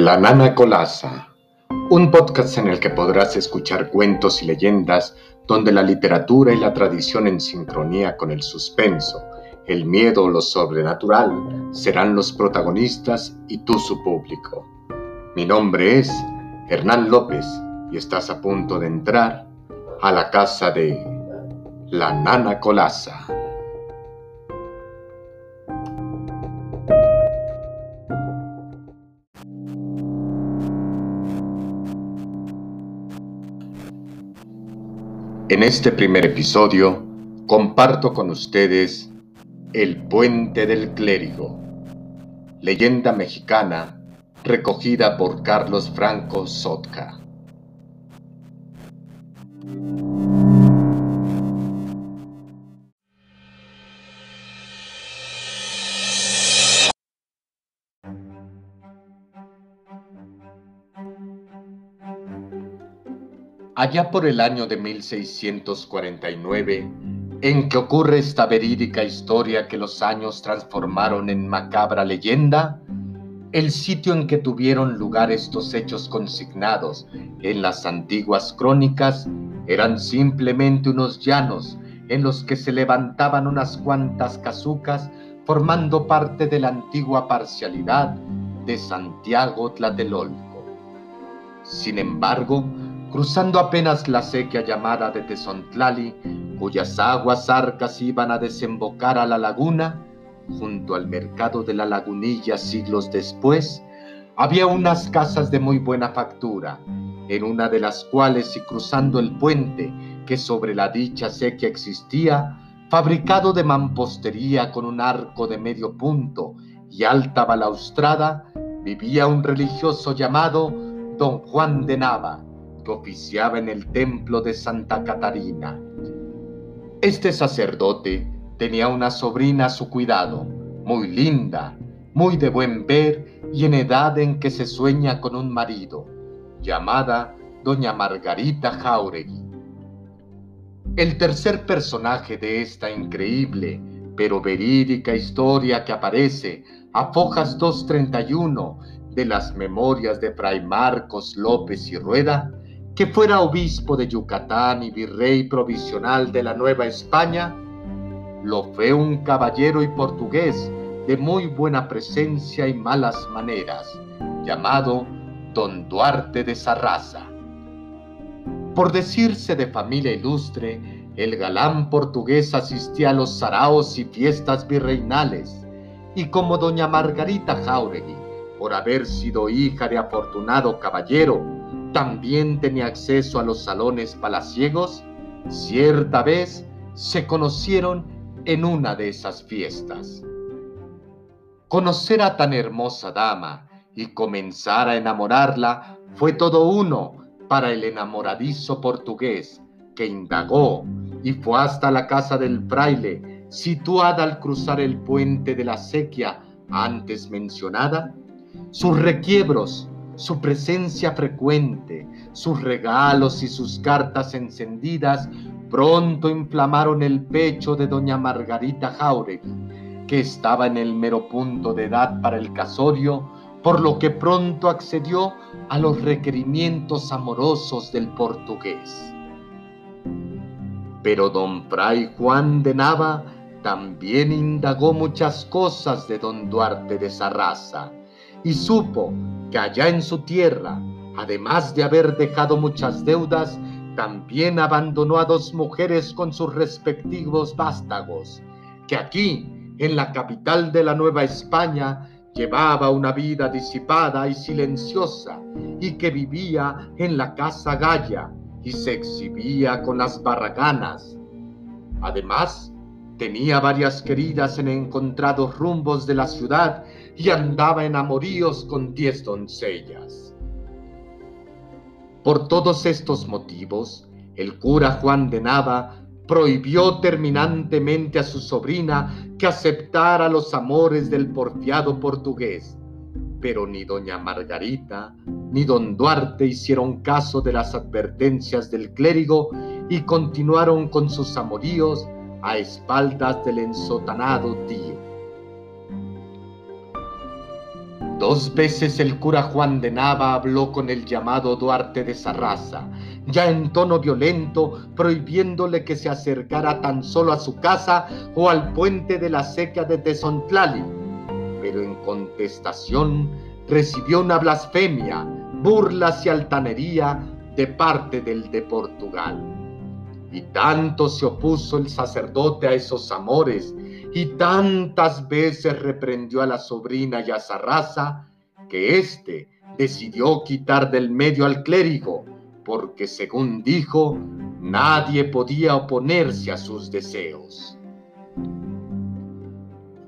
La Nana Colasa, un podcast en el que podrás escuchar cuentos y leyendas donde la literatura y la tradición en sincronía con el suspenso, el miedo o lo sobrenatural serán los protagonistas y tú su público. Mi nombre es Hernán López y estás a punto de entrar a la casa de La Nana Colasa. En este primer episodio comparto con ustedes El puente del clérigo, leyenda mexicana recogida por Carlos Franco Sotka. Allá por el año de 1649, en que ocurre esta verídica historia que los años transformaron en macabra leyenda, el sitio en que tuvieron lugar estos hechos consignados en las antiguas crónicas eran simplemente unos llanos en los que se levantaban unas cuantas casucas formando parte de la antigua parcialidad de Santiago Tlatelolco. Sin embargo, cruzando apenas la sequía llamada de Tezontlali, cuyas aguas arcas iban a desembocar a la laguna, junto al mercado de la lagunilla siglos después, había unas casas de muy buena factura, en una de las cuales y cruzando el puente que sobre la dicha sequía existía, fabricado de mampostería con un arco de medio punto y alta balaustrada, vivía un religioso llamado Don Juan de Nava, que oficiaba en el templo de Santa Catarina. Este sacerdote tenía una sobrina a su cuidado, muy linda, muy de buen ver y en edad en que se sueña con un marido, llamada doña Margarita Jauregui. El tercer personaje de esta increíble pero verídica historia que aparece a fojas 231 de las memorias de Fray Marcos López y Rueda que fuera obispo de Yucatán y virrey provisional de la Nueva España, lo fue un caballero y portugués de muy buena presencia y malas maneras, llamado Don Duarte de Sarraza. Por decirse de familia ilustre, el galán portugués asistía a los saraos y fiestas virreinales, y como doña Margarita Jauregui, por haber sido hija de afortunado caballero, también tenía acceso a los salones palaciegos, cierta vez se conocieron en una de esas fiestas. Conocer a tan hermosa dama y comenzar a enamorarla fue todo uno para el enamoradizo portugués, que indagó y fue hasta la casa del fraile, situada al cruzar el puente de la sequía antes mencionada. Sus requiebros su presencia frecuente, sus regalos y sus cartas encendidas pronto inflamaron el pecho de doña Margarita Jauregui, que estaba en el mero punto de edad para el casorio, por lo que pronto accedió a los requerimientos amorosos del portugués. Pero don Fray Juan de Nava también indagó muchas cosas de don Duarte de Sarraza y supo que allá en su tierra, además de haber dejado muchas deudas, también abandonó a dos mujeres con sus respectivos vástagos, que aquí, en la capital de la Nueva España, llevaba una vida disipada y silenciosa, y que vivía en la casa Gaya y se exhibía con las barraganas. Además, tenía varias queridas en encontrados rumbos de la ciudad y andaba en amoríos con diez doncellas. Por todos estos motivos, el cura Juan de Nava prohibió terminantemente a su sobrina que aceptara los amores del porfiado portugués, pero ni doña Margarita ni don Duarte hicieron caso de las advertencias del clérigo y continuaron con sus amoríos a espaldas del ensotanado tío. Dos veces el cura Juan de Nava habló con el llamado Duarte de Sarraza, ya en tono violento, prohibiéndole que se acercara tan solo a su casa o al puente de la sequía de Tezontlali. Pero en contestación recibió una blasfemia, burlas y altanería de parte del de Portugal. Y tanto se opuso el sacerdote a esos amores y tantas veces reprendió a la sobrina y a Sarraza que éste decidió quitar del medio al clérigo, porque según dijo, nadie podía oponerse a sus deseos.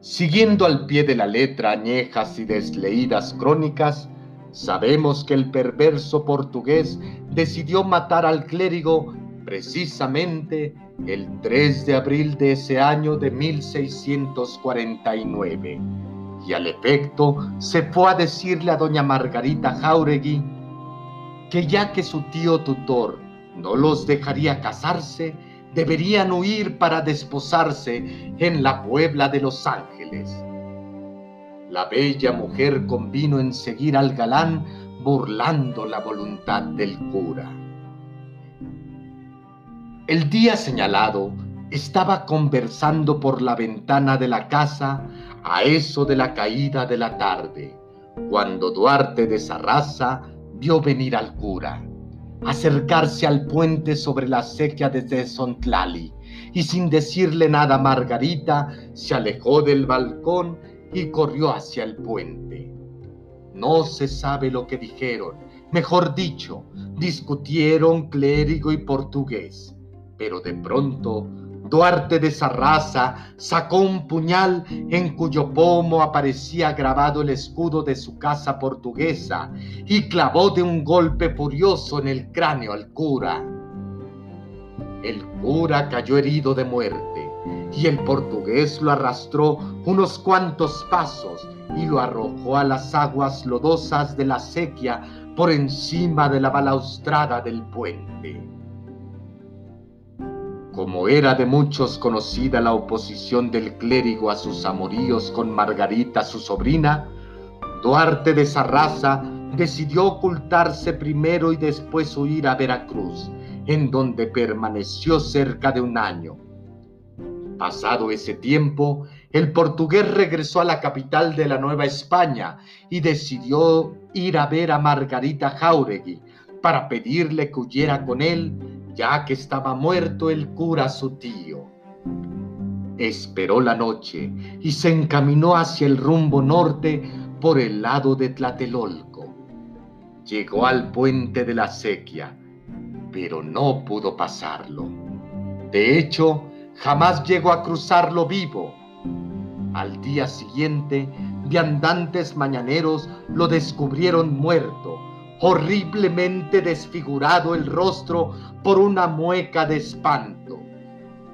Siguiendo al pie de la letra añejas y desleídas crónicas, sabemos que el perverso portugués decidió matar al clérigo precisamente el 3 de abril de ese año de 1649. Y al efecto se fue a decirle a doña Margarita Jauregui que ya que su tío tutor no los dejaría casarse, deberían huir para desposarse en la Puebla de los Ángeles. La bella mujer convino en seguir al galán burlando la voluntad del cura. El día señalado estaba conversando por la ventana de la casa a eso de la caída de la tarde, cuando Duarte de Sarraza vio venir al cura, acercarse al puente sobre la sequía de Sontlali, y sin decirle nada a Margarita, se alejó del balcón y corrió hacia el puente. No se sabe lo que dijeron, mejor dicho, discutieron clérigo y portugués pero de pronto Duarte de Sarraza sacó un puñal en cuyo pomo aparecía grabado el escudo de su casa portuguesa y clavó de un golpe furioso en el cráneo al cura. El cura cayó herido de muerte y el portugués lo arrastró unos cuantos pasos y lo arrojó a las aguas lodosas de la sequía por encima de la balaustrada del puente. Como era de muchos conocida la oposición del clérigo a sus amoríos con Margarita, su sobrina, Duarte de Sarraza decidió ocultarse primero y después huir a Veracruz, en donde permaneció cerca de un año. Pasado ese tiempo, el portugués regresó a la capital de la Nueva España y decidió ir a ver a Margarita Jauregui para pedirle que huyera con él ya que estaba muerto el cura su tío. Esperó la noche y se encaminó hacia el rumbo norte por el lado de Tlatelolco. Llegó al puente de la sequía, pero no pudo pasarlo. De hecho, jamás llegó a cruzarlo vivo. Al día siguiente, viandantes mañaneros lo descubrieron muerto horriblemente desfigurado el rostro por una mueca de espanto.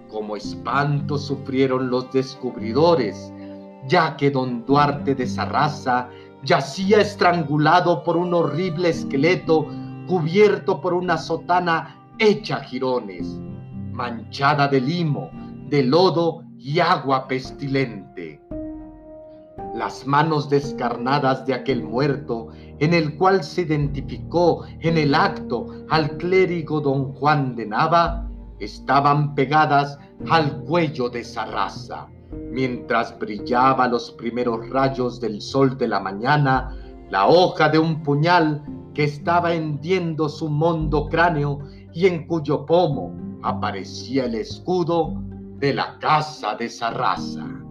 Como espanto sufrieron los descubridores, ya que don Duarte de Sarraza yacía estrangulado por un horrible esqueleto cubierto por una sotana hecha jirones, manchada de limo, de lodo y agua pestilente. Las manos descarnadas de aquel muerto en el cual se identificó en el acto al clérigo don Juan de Nava, estaban pegadas al cuello de esa raza. Mientras brillaba los primeros rayos del sol de la mañana, la hoja de un puñal que estaba hendiendo su mondo cráneo y en cuyo pomo aparecía el escudo de la casa de Sarraza.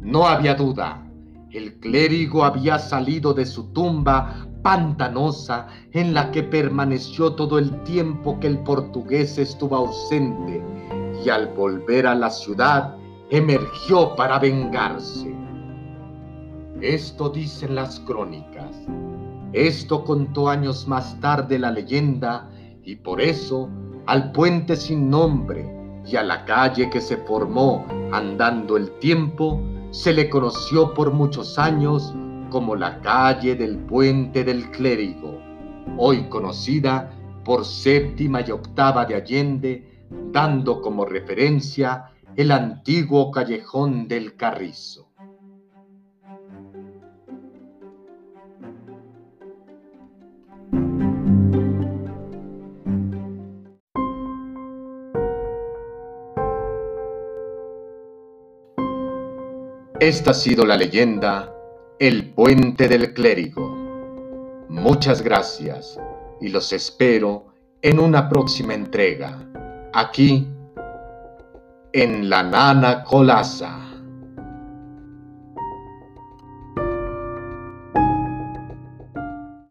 No había duda, el clérigo había salido de su tumba pantanosa en la que permaneció todo el tiempo que el portugués estuvo ausente y al volver a la ciudad emergió para vengarse. Esto dicen las crónicas. Esto contó años más tarde la leyenda y por eso al puente sin nombre y a la calle que se formó andando el tiempo se le conoció por muchos años como la calle del Puente del Clérigo, hoy conocida por séptima y octava de Allende, dando como referencia el antiguo callejón del Carrizo. Esta ha sido la leyenda El puente del clérigo. Muchas gracias y los espero en una próxima entrega, aquí en La Nana Colasa.